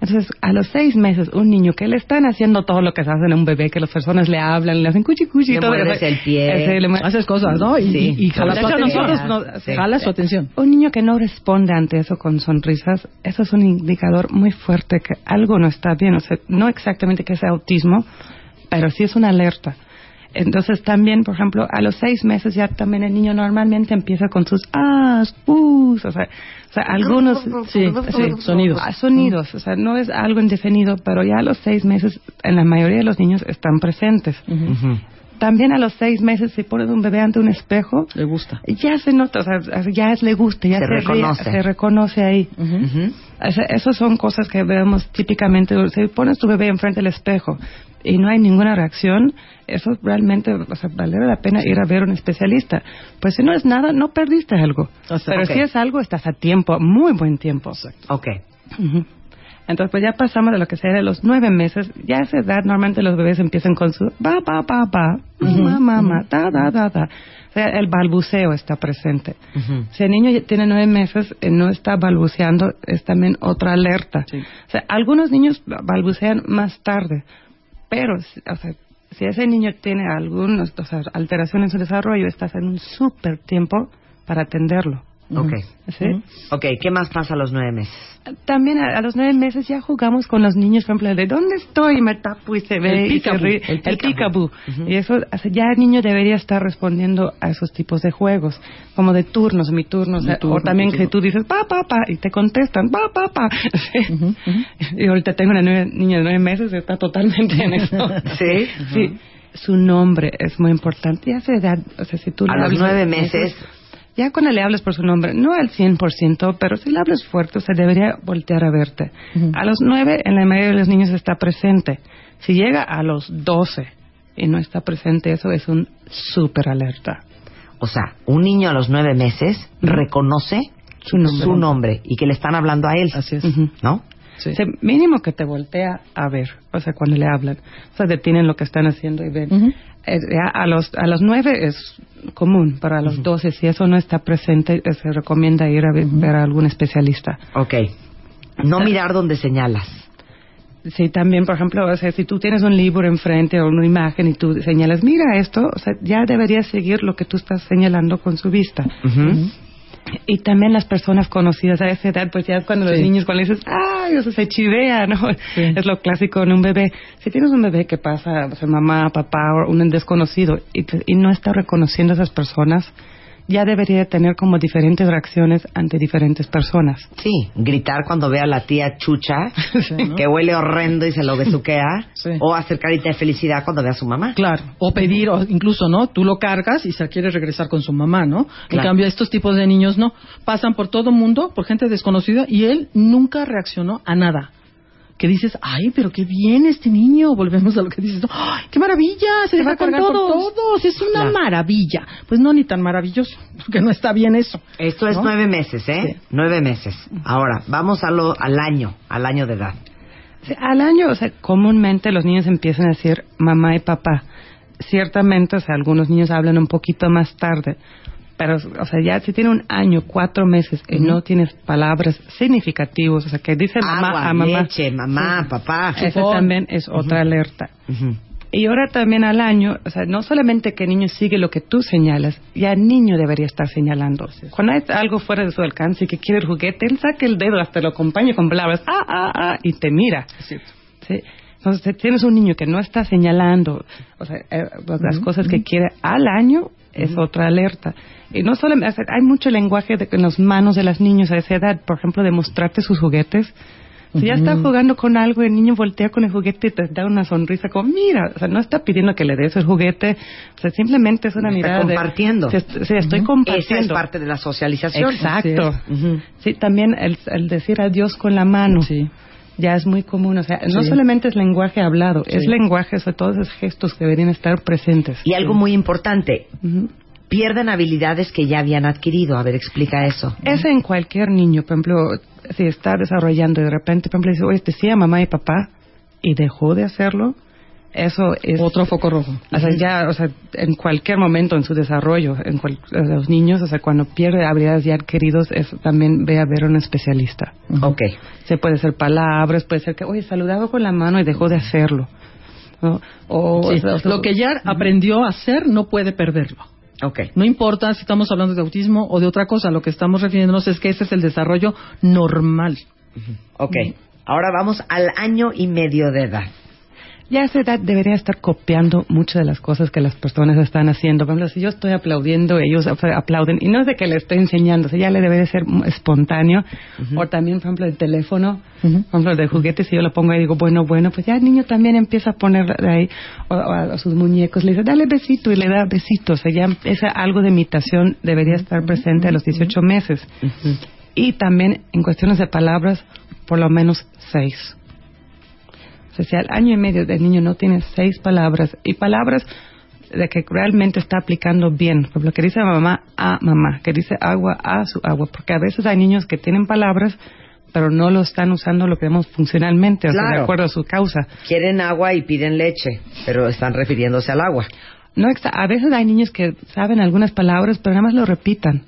Entonces, a los seis meses, un niño que le están haciendo todo lo que se hace a un bebé, que las personas le hablan, le hacen cuchi cuchi Le todo muerdes eso. el pie. Ese, le Haces cosas, ¿no? Y, Sí. y, y jalas De su hecho, atención. nosotros no- Sí. Jala su atención. Un niño que no responde ante eso con sonrisas, eso es un indicador muy fuerte que algo no está bien. O sea, no exactamente que sea autismo, pero sí es una alerta. Entonces también, por ejemplo, a los seis meses ya también el niño normalmente empieza con sus as, pus, o sea, o sea algunos Sí, sí, sonidos. Ah, sonidos, o sea, no es algo indefinido, pero ya a los seis meses en la mayoría de los niños están presentes. También a los seis meses si pones un bebé ante un espejo, Le gusta. ya se nota, o sea, ya es, le gusta, ya Se se, ríe, reconoce. se reconoce ahí. Ujú. O sea, esas son cosas que vemos típicamente. Si pones tu bebé enfrente del espejo y no hay ninguna reacción, eso realmente, o sea, vale la pena ir a ver a un especialista. Pues si no es nada, no perdiste algo. O sea, Pero si es algo, estás a tiempo, muy buen tiempo. Ok. Entonces, pues ya pasamos de lo que sería de los nueve meses. Ya a esa edad, normalmente los bebés empiezan con su ba, ba, ba, ba, mamá, mamá, da, da, da, da. O sea, el balbuceo está presente. Si el niño ya tiene nueve meses y no está balbuceando, es también otra alerta. O sea, algunos niños balbucean más tarde, pero, o sea, si ese niño tiene algunas o sea, alteraciones en su desarrollo, estás en un súper tiempo para atenderlo. Ok. ¿Sí? Ok, ¿qué más pasa a los nueve meses? También a, a los nueve meses ya jugamos con los niños, por ejemplo, de ¿dónde estoy? Y me tapo y se ve El peekaboo. Y eso, ya el niño debería estar respondiendo a esos tipos de juegos, como de turnos, mi turno, o, sea, turno, o también que tú dices, pa, pa, pa, y te contestan, pa, pa, pa. Sí. Y ahorita tengo una nueve- niña de nueve meses, está totalmente en eso. ¿Sí? Sí. Su nombre es muy importante. Ya se edad, o sea, si tú A los nueve meses. Ya cuando le hables por su nombre, no al 100%, pero si le hablas fuerte, o sea, debería voltear a verte. A los 9, en la mayoría de los niños está presente. Si llega a los 12 y no está presente, eso es un súper alerta. O sea, un niño a los nueve meses reconoce Su nombre. su nombre y que le están hablando a él. Así es. ¿No? Sí. O sea, mínimo que te voltea a ver, o sea, cuando le hablan. O sea, detienen lo que están haciendo y ven. A los a los nueve es común, pero a los doce, si eso no está presente, eh, se recomienda ir a ver, a algún especialista. Ok. No mirar donde señalas. Sí, también, por ejemplo, o sea, si tú tienes un libro enfrente o una imagen y tú señalas, mira esto, o sea, ya deberías seguir lo que tú estás señalando con su vista. Ujú. Y también las personas conocidas a esa edad, pues ya es cuando los niños, cuando dices, ay, o sea, se chivea, ¿no? Es lo clásico en un bebé. Si tienes un bebé que pasa, o sea, mamá, papá o un desconocido y, y no está reconociendo a esas personas, ya debería tener como diferentes reacciones ante diferentes personas. Sí, gritar cuando ve a la tía chucha, que huele horrendo y se lo besuquea, Sí. o hacer carita de felicidad cuando ve a su mamá. Claro, o pedir, o incluso, ¿no? Tú lo cargas y se quiere regresar con su mamá, ¿no? En cambio, estos tipos de niños no. Pasan por todo mundo, por gente desconocida, y él nunca reaccionó a nada. Que dices, ay, pero qué bien este niño. Volvemos a lo que dices. ¡ay, qué maravilla! Se va deja a cargar cargar por todos. Es una Claro. maravilla. Pues no, ni tan maravilloso, porque no está bien eso. Esto es nueve meses, ¿eh? Sí. Nueve meses. Ahora, vamos a lo, al año, al año de edad. Sí, al año, o sea, comúnmente los niños empiezan a decir mamá y papá. Ciertamente, o sea, algunos niños hablan un poquito más tarde, pero, o sea, ya si tiene un año, cuatro meses y no tienes palabras significativas, o sea, que dice mamá a mamá, leche, mamá, papá. eso Chupón. también es otra alerta. Y ahora también al año, o sea, no solamente que el niño sigue lo que tú señalas, ya el niño debería estar señalando. Cuando hay algo fuera de su alcance y que quiere el juguete, él saca el dedo, hasta lo acompaña con palabras, ah, ah, ah, y te mira. ¿sí? Entonces, si tienes un niño que no está señalando o sea, eh, pues, las cosas que quiere al año, es otra alerta. Y no solamente, o sea, hay mucho lenguaje de, en las manos de los niños a esa edad, por ejemplo, de mostrarte sus juguetes. Si ya está jugando con algo y el niño voltea con el juguete y te da una sonrisa como, mira, o sea, no está pidiendo que le des el juguete, o sea, simplemente es una Está mirada de... compartiendo. Est- sí, estoy compartiendo. Esa es parte de la socialización. Exacto. Sí, también el, el decir adiós con la mano. Sí. Ya es muy común, o sea, no solamente es lenguaje hablado, es lenguaje, sobre todos esos gestos que deberían estar presentes. Y algo muy importante. Pierden habilidades que ya habían adquirido. A ver, explica eso. Es en cualquier niño, por ejemplo, si está desarrollando y de repente, por ejemplo, dice, oye, te decía mamá y papá y dejó de hacerlo, eso es... Otro foco rojo. O sea, ya, o sea, en cualquier momento en su desarrollo, en cual- los niños, o sea, cuando pierde habilidades ya adquiridos, es también ve a ver a un especialista. Ok. Se puede ser palabras, puede ser que, oye, saludaba con la mano y dejó de hacerlo. ¿no? O, Sí, o sea, o sea, Lo que ya aprendió a hacer no puede perderlo. Ok. No importa si estamos hablando de autismo o de otra cosa, lo que estamos refiriéndonos es que ese es el desarrollo normal. Ok. Ahora vamos al año y medio de edad. Ya a esa edad debería estar copiando muchas de las cosas que las personas están haciendo. Por ejemplo, si yo estoy aplaudiendo, ellos aplauden. Y no es de que le estoy enseñando, o sea, ya le debe de ser espontáneo. O también, por ejemplo, el teléfono, por ejemplo, de juguetes, si yo lo pongo ahí y digo, bueno, bueno, pues ya el niño también empieza a poner ahí o, o a, sus muñecos, le dice, dale besito y le da besito. O sea, ya esa, algo de imitación debería estar presente a los 18 meses. Y también, en cuestiones de palabras, por lo menos seis. O sea, si al año y medio del niño no tiene seis palabras, y palabras de que realmente está aplicando bien, por ejemplo, que dice mamá a mamá, que dice agua a su agua, porque a veces hay niños que tienen palabras, pero no lo están usando lo que vemos funcionalmente, o sea, Claro. de acuerdo a su causa. Quieren agua y piden leche, pero están refiriéndose al agua. No, a veces hay niños que saben algunas palabras, pero nada más lo repitan.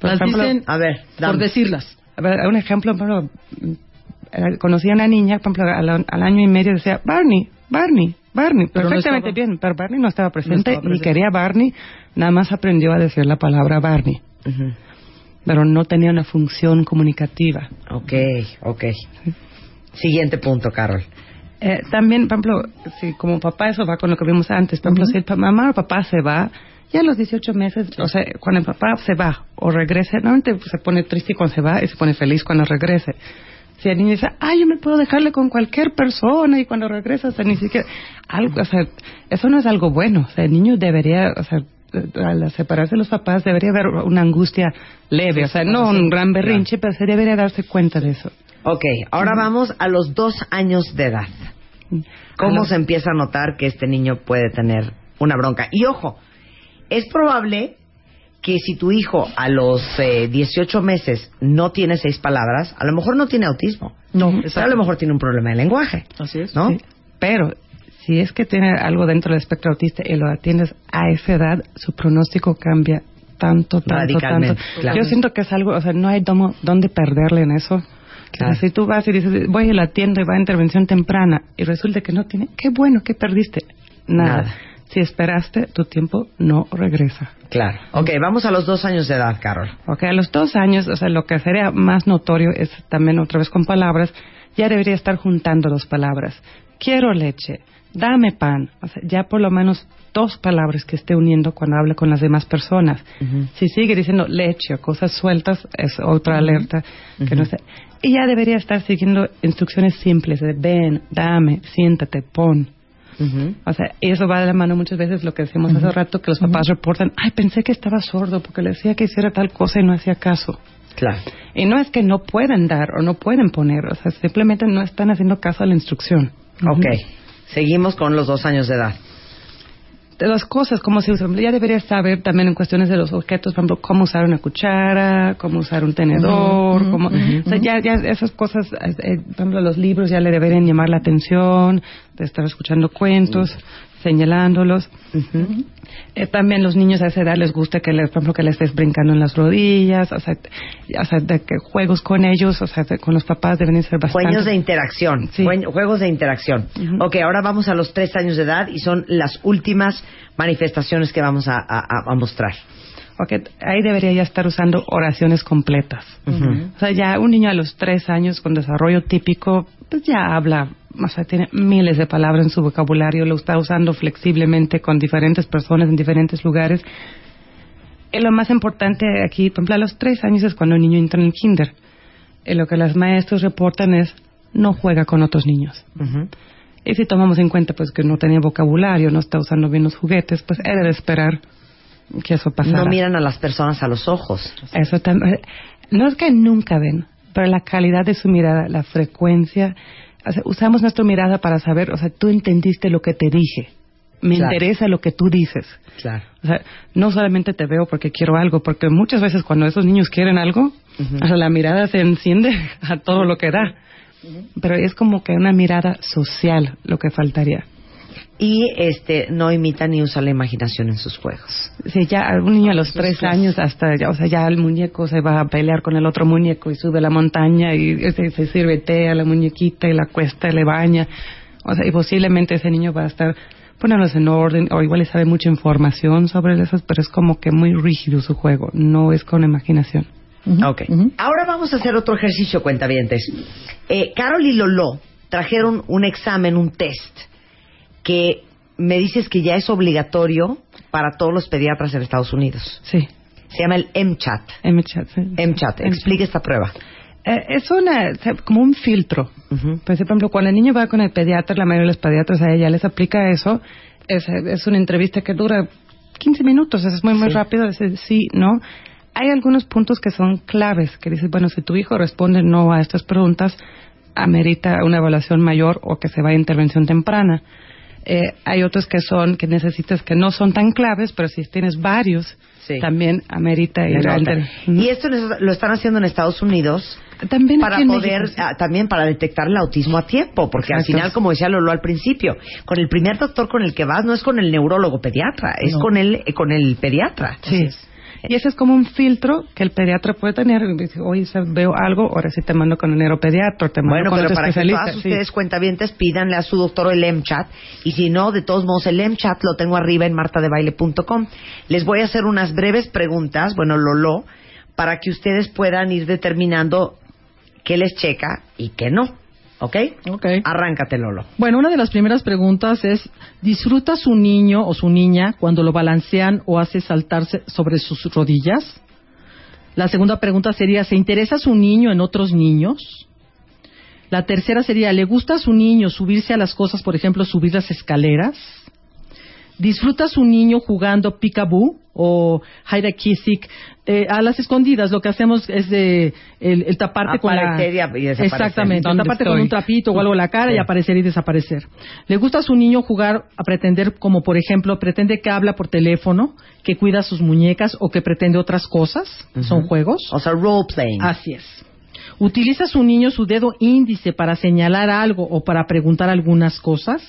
Por Las ejemplo, dicen A ver, por decirlas. a ver, un ejemplo, por ejemplo, conocí a una niña, por ejemplo, al, al año y medio decía, Barney, Barney, Barney, Pero no perfectamente estaba- bien, pero Barney no estaba presente, estaba ni presente. quería Barney, nada más aprendió a decir la palabra Barney, pero no tenía una función comunicativa. Ok, ok. Siguiente punto, Carol. Eh, también, por ejemplo, si como papá, eso va con lo que vimos antes. Por ejemplo, si el pa- mamá o papá se va, ya a los 18 meses, o sea, cuando el papá se va o regrese, normalmente se pone triste cuando se va y se pone feliz cuando regrese. Si el niño dice, ay, yo me puedo dejarle con cualquier persona y cuando regresa, o sea, ni siquiera, algo, o sea, eso no es algo bueno. O sea, el niño debería, o sea, al separarse de los papás debería haber una angustia leve, o sea, no un gran berrinche, pero se debería darse cuenta de eso. Ok, ahora vamos a los dos años de edad. ¿Cómo los- se empieza a notar que este niño puede tener una bronca? Y ojo, es probable que si tu hijo a los eh, 18 meses no tiene seis palabras, a lo mejor no tiene autismo. No, Pero a lo mejor tiene un problema de lenguaje. Así es. ¿No? Sí, Pero si es que tiene algo dentro del espectro autista y lo atiendes a esa edad, su pronóstico cambia tanto, tanto, Radicalmente, tanto. claro. Yo siento que es algo, o sea, no hay domo- dónde perderle en eso. Claro. O sea, si tú vas y dices, voy a la tienda y va a intervención temprana y resulta que no tiene, qué bueno, que perdiste. Nada. Nada. Si esperaste, tu tiempo no regresa. Claro. Ok, vamos a los dos años de edad, Carol. Ok, a los dos años, o sea, lo que sería más notorio es también otra vez con palabras, ya debería estar juntando dos palabras. Quiero leche, dame pan. O sea, ya por lo menos dos palabras que esté uniendo cuando habla con las demás personas. Si sigue diciendo leche o cosas sueltas, es otra alerta que no sé. Y ya debería estar siguiendo instrucciones simples de ven, dame, siéntate, pon. Ujú. O sea, y eso va de la mano muchas veces lo que decíamos hace rato, que los papás reportan, ay, pensé que estaba sordo porque le decía que hiciera tal cosa y no hacía caso. Claro. Y no es que no pueden dar o no pueden poner, o sea, simplemente no están haciendo caso a la instrucción. Ok. Seguimos con los dos años de edad. Las cosas, cómo se usan, ya debería saber también en cuestiones de los objetos, por ejemplo, cómo usar una cuchara, cómo usar un tenedor, cómo, o sea, ya, ya esas cosas, eh, eh, por ejemplo, los libros ya le deberían llamar la atención, de estar escuchando cuentos, señalándolos. Eh, también los niños a esa edad les gusta que, les, por ejemplo, que les estés brincando en las rodillas, o sea, o sea, de que juegos con ellos, o sea, de- con los papás deben ser bastante... Juegos de interacción. Sí. Jue- Juegos de interacción. Ujú. Ok, ahora vamos a los tres años de edad y son las últimas manifestaciones que vamos a, a- a- a mostrar. Ok, ahí debería ya estar usando oraciones completas. O sea, ya un niño a los tres años con desarrollo típico, pues ya habla, o sea, tiene miles de palabras en su vocabulario, lo está usando flexiblemente con diferentes personas en diferentes lugares. Y lo más importante aquí, por ejemplo, a los tres años es cuando un niño entra en el kinder. Y lo que las maestros reportan es, no juega con otros niños. Y si tomamos en cuenta pues que no tenía vocabulario, no está usando bien los juguetes, pues era de esperar que eso pasara. No miran a las personas a los ojos. Eso también. No es que nunca ven, pero la calidad de su mirada, la frecuencia. o sea, usamos nuestra mirada para saber, o sea, tú entendiste lo que te dije. Me Claro. interesa lo que tú dices. Claro. O sea, no solamente te veo porque quiero algo, porque muchas veces cuando esos niños quieren algo, o sea, la mirada se enciende a todo lo que da. Pero es como que una mirada social lo que faltaría. Y este no imita ni usa la imaginación en sus juegos. Sí, ya un niño a los tres años hasta, ya, o sea, ya el muñeco se va a pelear con el otro muñeco y sube la montaña y se, se sirve té a la muñequita y la cuesta y le baña. O sea, y posiblemente ese niño va a estar ponerlos en orden o igual le sabe mucha información sobre eso, pero es como que muy rígido su juego, no es con imaginación. Ok. Ahora vamos a hacer otro ejercicio, cuentavientes. Eh, Carol y Lolo trajeron un examen, un test, que me dices que ya es obligatorio para todos los pediatras en Estados Unidos. Sí, Se llama el MCHAT. MChat. sí. MCHAT. Explique esta prueba. Eh, es una, como un filtro. Pues, por ejemplo, cuando el niño va con el pediatra, la mayoría de los pediatras a ella les aplica eso. Es, es una entrevista que dura 15 minutos, es muy, muy Sí. rápido. Dice sí, no. Hay algunos puntos que son claves, que dices, bueno, si tu hijo responde no a estas preguntas, amerita una evaluación mayor o que se vaya a intervención temprana. Eh, hay otros que son, que necesitas que no son tan claves, pero si tienes varios, Sí. también amerita ir a Y esto lo están haciendo en Estados Unidos también para poder, ah, también para detectar el autismo a tiempo, porque al final, como decía Lolo al principio, con el primer doctor con el que vas no es con el neurólogo pediatra, es No. con el, eh, con el pediatra. Sí. Y ese es como un filtro que el pediatra puede tener. Dice, Oye, veo algo, ahora sí te mando con el neuropediatra, te mando Bueno, con pero para que todas Sí. ustedes cuentavientes pídanle a su doctor el MChat y si no, de todos modos el MChat lo tengo arriba en martadebaile.com. Les voy a hacer unas breves preguntas, bueno, Lolo, para que ustedes puedan ir determinando qué les checa y qué no. ¿Ok? Ok. Arráncate, Lolo. Bueno, una de las primeras preguntas es, ¿disfruta su niño o su niña cuando lo balancean o hace saltarse sobre sus rodillas? La segunda pregunta sería, ¿se interesa su niño en otros niños? La tercera sería, ¿le gusta a su niño subirse a las cosas, por ejemplo, subir las escaleras? ¿Disfruta su niño jugando peekaboo o hide and seek? Eh, a las escondidas lo que hacemos es de el, el taparte con la... Y a-. Exactamente, ¿Dónde taparte estoy? con un trapito o algo en la cara Sí. y aparecer y desaparecer. ¿Le gusta a su niño jugar a pretender, como por ejemplo, pretende que habla por teléfono, que cuida sus muñecas o que pretende otras cosas? Son juegos. O sea, role playing. Así es. ¿Utiliza su niño su dedo índice para señalar algo o para preguntar algunas cosas?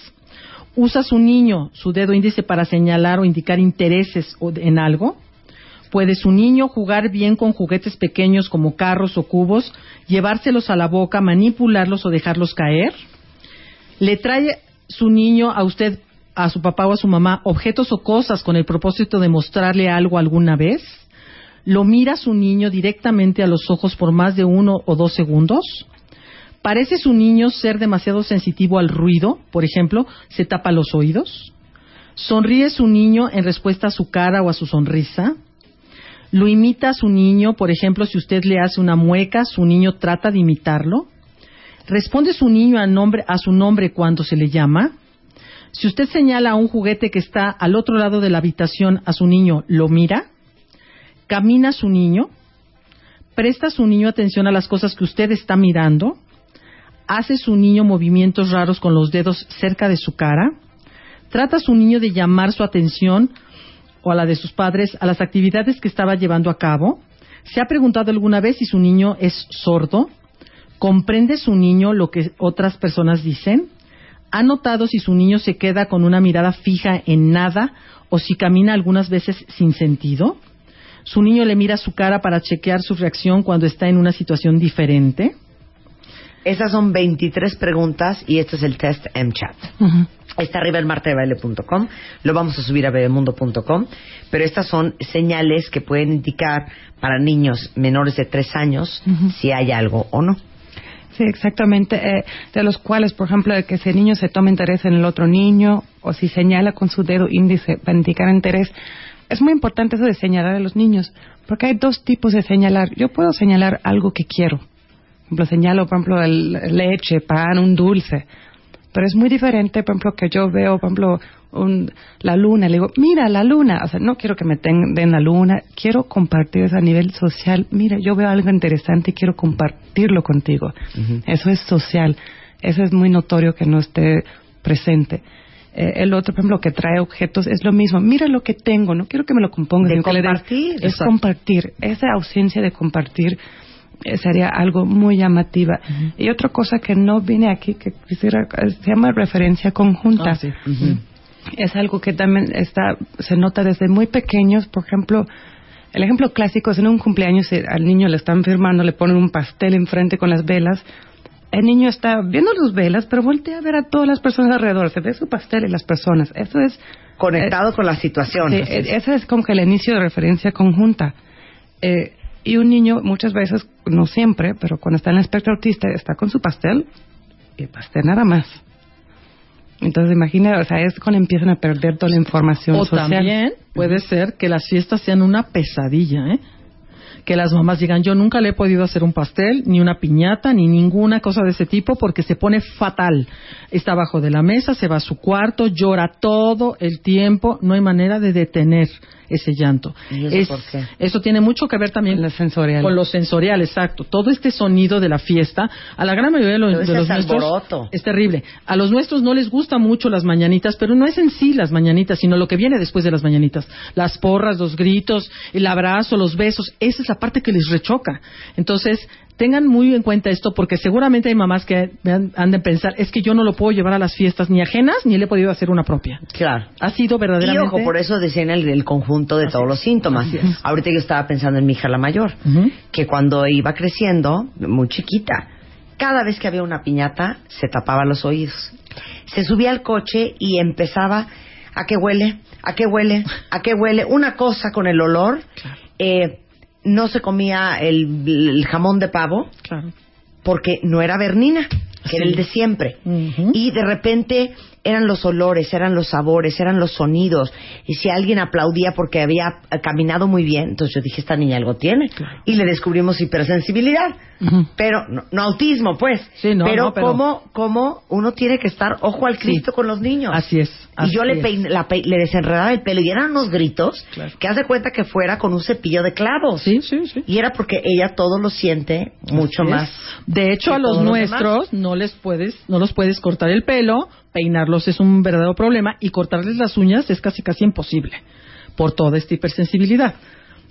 ¿Usa su niño su dedo índice para señalar o indicar intereses en algo? ¿Puede su niño jugar bien con juguetes pequeños como carros o cubos, llevárselos a la boca, manipularlos o dejarlos caer? ¿Le trae su niño a usted, a su papá o a su mamá, objetos o cosas con el propósito de mostrarle algo alguna vez? ¿Lo mira su niño directamente a los ojos por más de uno o dos segundos? ¿Parece su niño ser demasiado sensitivo al ruido? Por ejemplo, ¿se tapa los oídos? ¿Sonríe su niño en respuesta a su cara o a su sonrisa? ¿Lo imita a su niño? Por ejemplo, si usted le hace una mueca, su niño trata de imitarlo. ¿Responde su niño a, su nombre cuando se le llama? Si usted señala a un juguete que está al otro lado de la habitación a su niño, ¿lo mira? ¿Camina su niño? ¿Presta su niño atención a las cosas que usted está mirando? ¿Hace su niño movimientos raros con los dedos cerca de su cara? ¿Trata su niño de llamar su atención o a la de sus padres a las actividades que estaba llevando a cabo? ¿Se ha preguntado alguna vez si su niño es sordo? ¿Comprende su niño lo que otras personas dicen? ¿Ha notado si su niño se queda con una mirada fija en nada o si camina algunas veces sin sentido? ¿Su niño le mira su cara para chequear su reacción cuando está en una situación diferente? Esas son 23 preguntas y este es el test MChat. Ujú. Está arriba en martadebaile.com, lo vamos a subir a bebemundo.com, pero estas son señales que pueden indicar para niños menores de 3 años si hay algo o no. Sí, exactamente. eh, de los cuales, por ejemplo, de que ese niño se toma interés en el otro niño o si señala con su dedo índice para indicar interés. Es muy importante eso de señalar a los niños, porque hay dos tipos de señalar. Yo puedo señalar algo que quiero. Ejemplo, señalo, por ejemplo, el, leche, pan, un dulce. Pero es muy diferente, por ejemplo, que yo veo, por ejemplo, un- la luna, le digo, mira la luna. O sea, no quiero que me ten- den la luna, quiero compartir eso a nivel social. Mira, yo veo algo interesante y quiero compartirlo contigo. Eso es social. Eso es muy notorio que no esté presente. Eh, el otro, por ejemplo, que trae objetos es lo mismo. Mira lo que tengo, no quiero que me lo compongas. De compartir. Es Exacto. compartir. Esa ausencia de compartir sería algo muy llamativa. Y otra cosa que no vine aquí, que quisiera, eh, se llama referencia conjunta. Ah, sí. Es algo que también está, se nota desde muy pequeños. Por ejemplo, el ejemplo clásico es en un cumpleaños, eh, al niño le están firmando, le ponen un pastel enfrente con las velas. El niño está viendo las velas, pero voltea a ver a todas las personas alrededor. Se ve su pastel y las personas. Eso es Conectado con la situación. Sí, ese es como que el inicio de referencia conjunta. Eh, y un niño muchas veces, no siempre, pero cuando está en el espectro autista, está con su pastel y pastel nada más. Entonces imagina, o sea, es cuando empiezan a perder toda la información O social. también puede ser que las fiestas sean una pesadilla, ¿eh? Que las mamás digan, yo nunca le he podido hacer un pastel, ni una piñata, ni ninguna cosa de ese tipo, porque se pone fatal. Está abajo de la mesa, se va a su cuarto, llora todo el tiempo, no hay manera de detener ese llanto. ¿Y eso Es- por qué? Eso tiene mucho que ver también La sensorial. con lo sensorial, exacto. Todo este sonido de la fiesta, a la gran mayoría de los, de los nuestros alboroto. es terrible. A los nuestros no les gustan mucho las mañanitas, pero no es en sí las mañanitas, sino lo que viene después de las mañanitas. Las porras, los gritos, el abrazo, los besos, esa es la parte que les rechoca. Entonces, tengan muy en cuenta esto porque seguramente hay mamás que han, de pensar, es que yo no lo puedo llevar a las fiestas ni ajenas ni le he podido hacer una propia. Claro. Ha sido Y verdaderamente... ojo, por eso decían el, el conjunto de todos los síntomas. Ahorita yo estaba pensando en mi hija la mayor, que cuando iba creciendo, muy chiquita, cada vez que había una piñata, se tapaba los oídos. Se subía al coche y empezaba, ¿a qué huele? ¿A qué huele? ¿A qué huele? Una cosa con el olor. eh, no se comía el, el jamón de pavo Claro. porque no era Bernina, que era el de siempre. Y de repente eran los olores, eran los sabores, eran los sonidos. Y si alguien aplaudía porque había caminado muy bien, entonces yo dije, esta niña algo tiene. Y le descubrimos hipersensibilidad. Pero, no, no autismo, pues. Sí, no, pero, no, pero- ¿cómo, cómo uno tiene que estar ojo al Cristo con los niños? Así es, Y yo le, pein- la pe- le desenredaba el pelo y eran unos gritos Claro. que hace cuenta que fuera con un cepillo de clavos. Sí, sí, sí. Y era porque ella todo lo siente mucho Así es. más. De hecho, a los nuestros no les puedes, no los puedes cortar el pelo, peinarlos es un verdadero problema y cortarles las uñas es casi casi imposible por toda esta hipersensibilidad.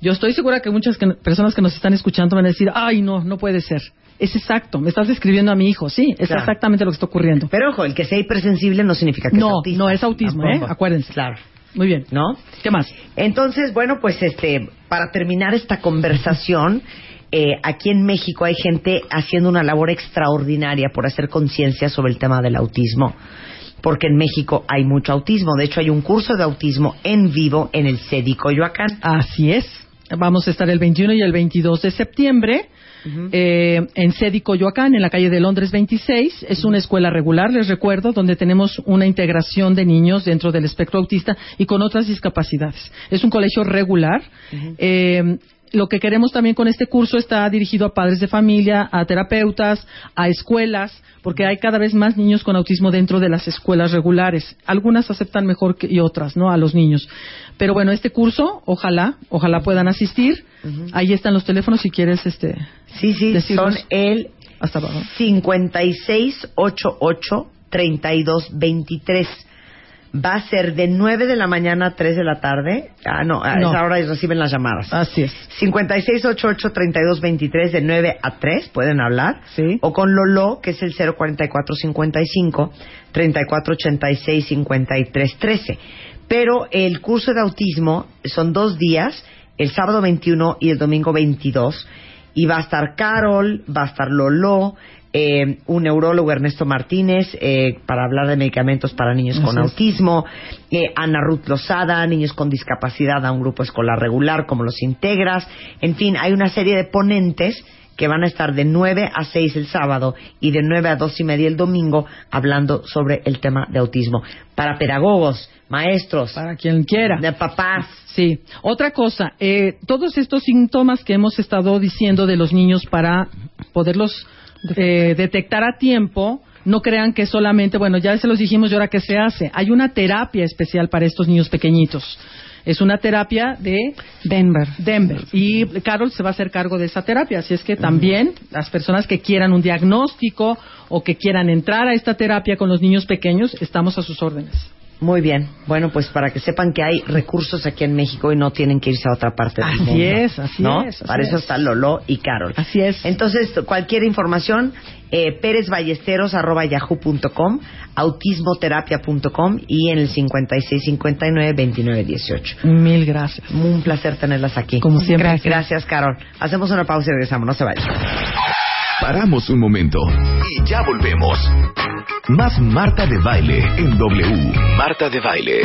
Yo estoy segura que muchas que- personas que nos están escuchando van a decir, ay no, no puede ser. Es exacto, me estás describiendo a mi hijo, sí, es Claro. exactamente lo que está ocurriendo. Pero ojo, el que sea hipersensible no significa que No, es autista. no es autismo, ¿eh? Acuérdense. Claro. Muy bien. ¿No? ¿Qué más? Entonces, bueno, pues este, para terminar esta conversación, eh, aquí en México hay gente haciendo una labor extraordinaria por hacer conciencia sobre el tema del autismo. Porque en México hay mucho autismo. De hecho, hay un curso de autismo en vivo en el CEDI Coyoacán. Así es. Vamos a estar el 21 y el 22 de septiembre eh, en Sedi Coyoacán, en la calle de Londres 26. Es una escuela regular, les recuerdo, donde tenemos una integración de niños dentro del espectro autista y con otras discapacidades. Es un colegio regular. Eh, lo que queremos también con este curso está dirigido a padres de familia, a terapeutas, a escuelas, porque hay cada vez más niños con autismo dentro de las escuelas regulares. Algunas aceptan mejor que y otras, ¿no? A los niños. Pero bueno, este curso, ojalá, ojalá puedan asistir. Ahí están los teléfonos si quieres, este. Sí, sí, Decirnos. son el Hasta abajo. 5688-3223. Va a ser de 9 de la mañana a 3 de la tarde. Ah, no, a No. esa hora reciben las llamadas. Así es. 5688-3223 de 9 a 3, pueden hablar. Sí. O con Lolo, que es el 044-55-3486-5313. Pero el curso de autismo son dos días, el sábado 21 y el domingo 22. Y va a estar Carol, va a estar Lolo, eh, un neurólogo Ernesto Martínez eh, para hablar de medicamentos para niños con es. autismo, eh, Ana Ruth Lozada, niños con discapacidad a un grupo escolar regular, como los integras. En fin, hay una serie de ponentes que van a estar de 9 a 6 el sábado y de 9 a 2 y media el domingo hablando sobre el tema de autismo. Para pedagogos, maestros, Para quien quiera. de papás. Sí. Otra cosa, eh, todos estos síntomas que hemos estado diciendo de los niños para poderlos eh, detectar a tiempo, no crean que solamente, bueno, ya se los dijimos y ahora qué se hace. Hay una terapia especial para estos niños pequeñitos. Es una terapia de Denver. Denver. Y Carol se va a hacer cargo de esa terapia. Así es que también las personas que quieran un diagnóstico o que quieran entrar a esta terapia con los niños pequeños, estamos a sus órdenes. Muy bien. Bueno, pues para que sepan que hay recursos aquí en México y no tienen que irse a otra parte del Así mundo. es, así ¿no? es, así Para eso es. están Lolo y Carol. Así es. Entonces, cualquier información, eh, pérezballesteros.yahoo.com, autismoterapia.com y en el 5659-2918. Mil gracias. Un placer tenerlas aquí. Como siempre. Gracias. Gracias, Carol. Hacemos una pausa y regresamos. No se vayan. Paramos un momento y ya volvemos. Más Marta de Baile en W. Marta de Baile.